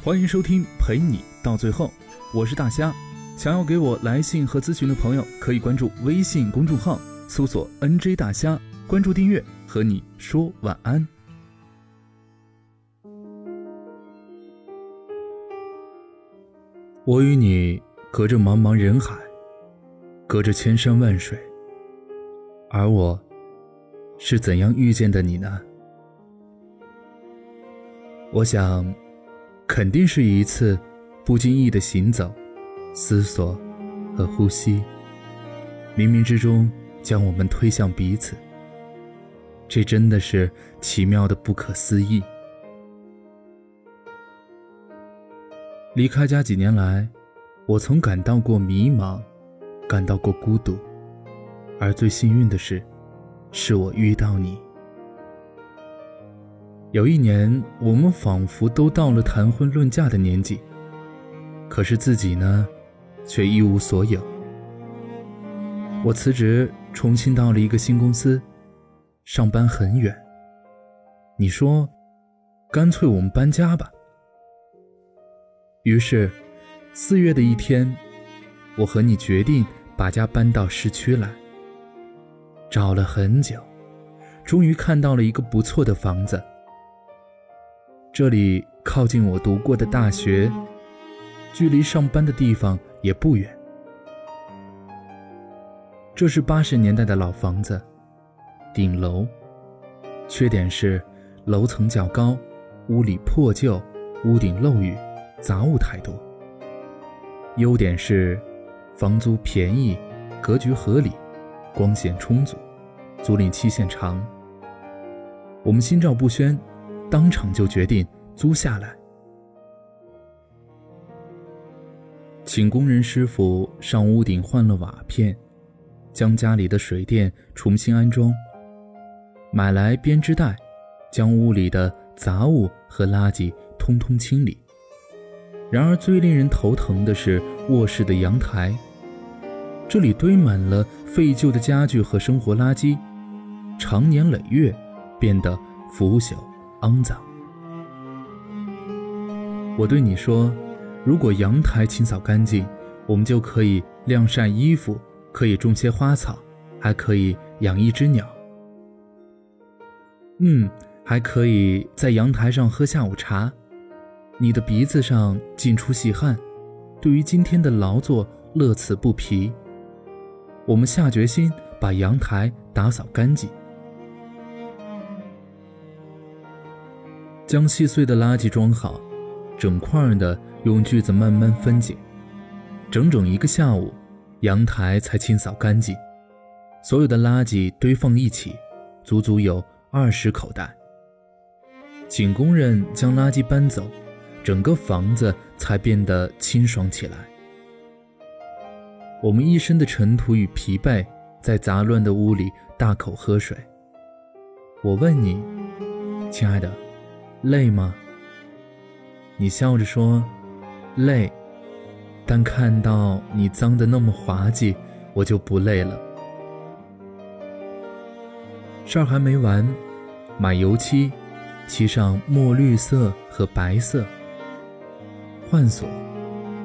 欢迎收听陪你到最后，我是大虾。想要给我来信和咨询的朋友，可以关注微信公众号，搜索 “nj 大虾”，关注订阅，和你说晚安。我与你隔着茫茫人海，隔着千山万水，而我是怎样遇见的你呢？我想。肯定是一次不经意的行走、思索和呼吸，冥冥之中将我们推向彼此。这真的是奇妙的不可思议。离开家几年来，我曾感到过迷茫，感到过孤独，而最幸运的是，是我遇到你。有一年，我们仿佛都到了谈婚论嫁的年纪，可是自己呢，却一无所有。我辞职，重新到了一个新公司，上班很远。你说，干脆我们搬家吧。于是，四月的一天，我和你决定把家搬到市区来。找了很久，终于看到了一个不错的房子。这里靠近我读过的大学，距离上班的地方也不远。这是八十年代的老房子，顶楼，缺点是楼层较高，屋里破旧，屋顶漏雨，杂物太多。优点是房租便宜，格局合理，光线充足，租赁期限长。我们心照不宣。当场就决定租下来，请工人师傅上屋顶换了瓦片，将家里的水电重新安装，买来编织袋，将屋里的杂物和垃圾通通清理。然而最令人头疼的是卧室的阳台，这里堆满了废旧的家具和生活垃圾，长年累月变得腐朽。肮脏。我对你说，如果阳台清扫干净，我们就可以晾晒衣服，可以种些花草，还可以养一只鸟。嗯，还可以在阳台上喝下午茶。你的鼻子上尽出细汗，对于今天的劳作乐此不疲。我们下决心把阳台打扫干净。将细碎的垃圾装好，整块的用锯子慢慢分解。整整一个下午，阳台才清扫干净。所有的垃圾堆放一起，足足有二十口袋。请工人将垃圾搬走，整个房子才变得清爽起来。我们一身的尘土与疲惫，在杂乱的屋里大口喝水。我问你，亲爱的。累吗？你笑着说：“累。”但看到你脏的那么滑稽，我就不累了。事儿还没完，买油漆，漆上墨绿色和白色。换锁，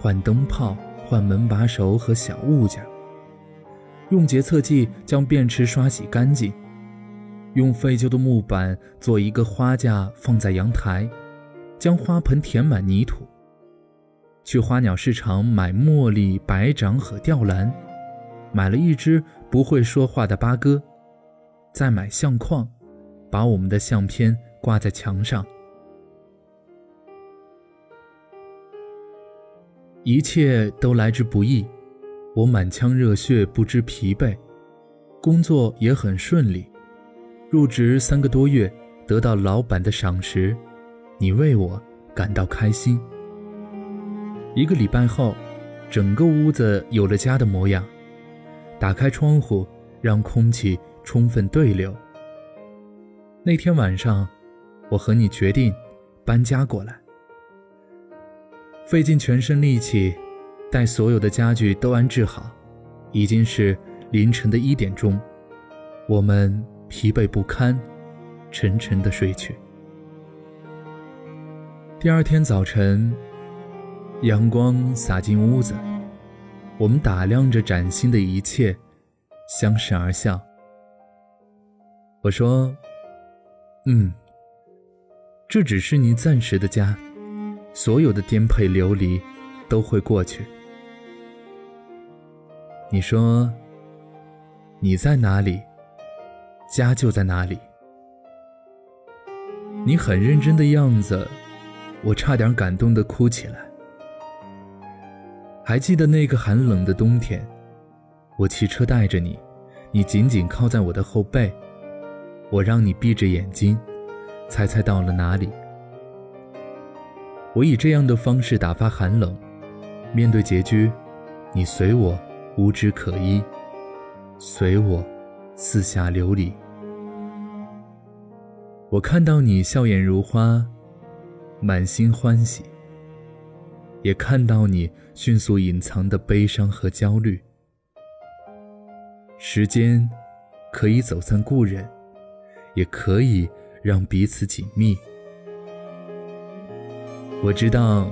换灯泡，换门把手和小物件。用洁厕剂将便池刷洗干净。用废旧的木板做一个花架，放在阳台，将花盆填满泥土。去花鸟市场买茉莉、白掌和吊兰，买了一只不会说话的八哥。再买相框，把我们的相片挂在墙上。一切都来之不易，我满腔热血，不知疲惫，工作也很顺利。入职三个多月，得到老板的赏识，你为我感到开心。一个礼拜后，整个屋子有了家的模样。打开窗户，让空气充分对流。那天晚上，我和你决定搬家过来，费尽全身力气，待所有的家具都安置好，已经是凌晨的一点钟，我们。疲惫不堪，沉沉的睡去。第二天早晨，阳光洒进屋子，我们打量着崭新的一切，相视而笑。我说：“嗯，这只是你暂时的家，所有的颠沛流离都会过去。”你说：“你在哪里，家就在哪里。”你很认真的样子。我差点感动的哭起来。还记得那个寒冷的冬天，我骑车带着你，你紧紧靠在我的后背，我让你闭着眼睛，猜猜到了哪里。我以这样的方式打发寒冷，面对拮据，你随我无枝可依，随我四下流离。我看到你笑颜如花。满心欢喜，也看到你迅速隐藏的悲伤和焦虑。时间可以走散故人，也可以让彼此紧密。我知道，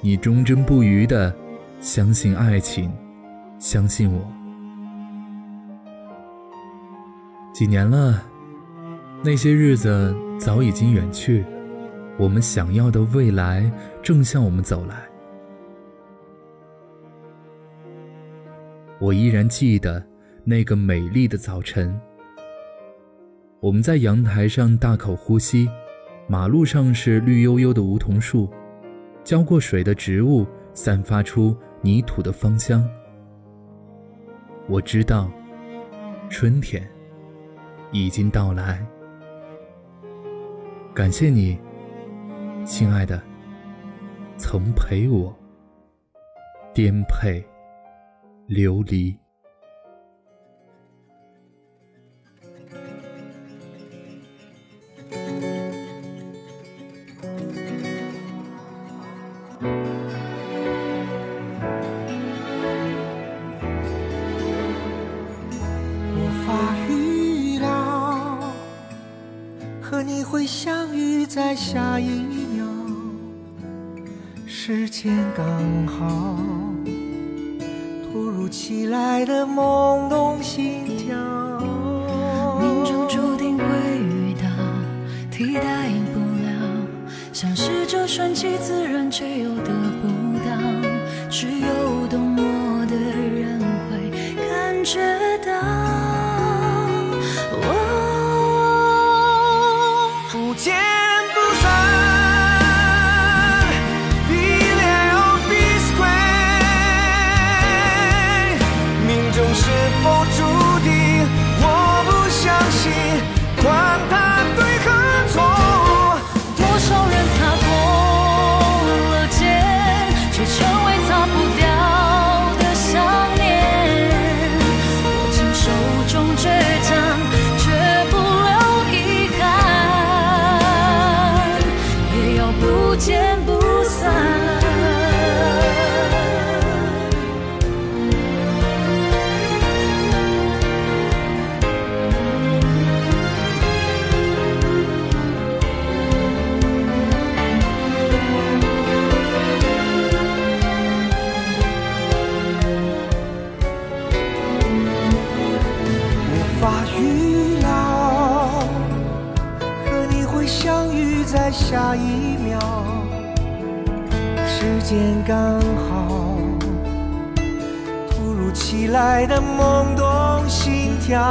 你忠贞不渝的相信爱情，相信我。几年了，那些日子早已经远去。我们想要的未来正向我们走来。我依然记得那个美丽的早晨，我们在阳台上大口呼吸，马路上是绿油油的梧桐树，浇过水的植物散发出泥土的芳香。我知道，春天已经到来。感谢你。亲爱的，曾陪我颠沛流离。在下一秒。时间刚好，突如其来的懵懂心跳，命中注定会遇到，替代不了，像是这顺其自然却又时间刚好，突如其来的懵懂心跳，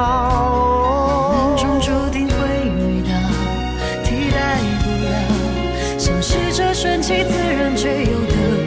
命中注定会遇到，替代不了，像是这顺其自然，却又得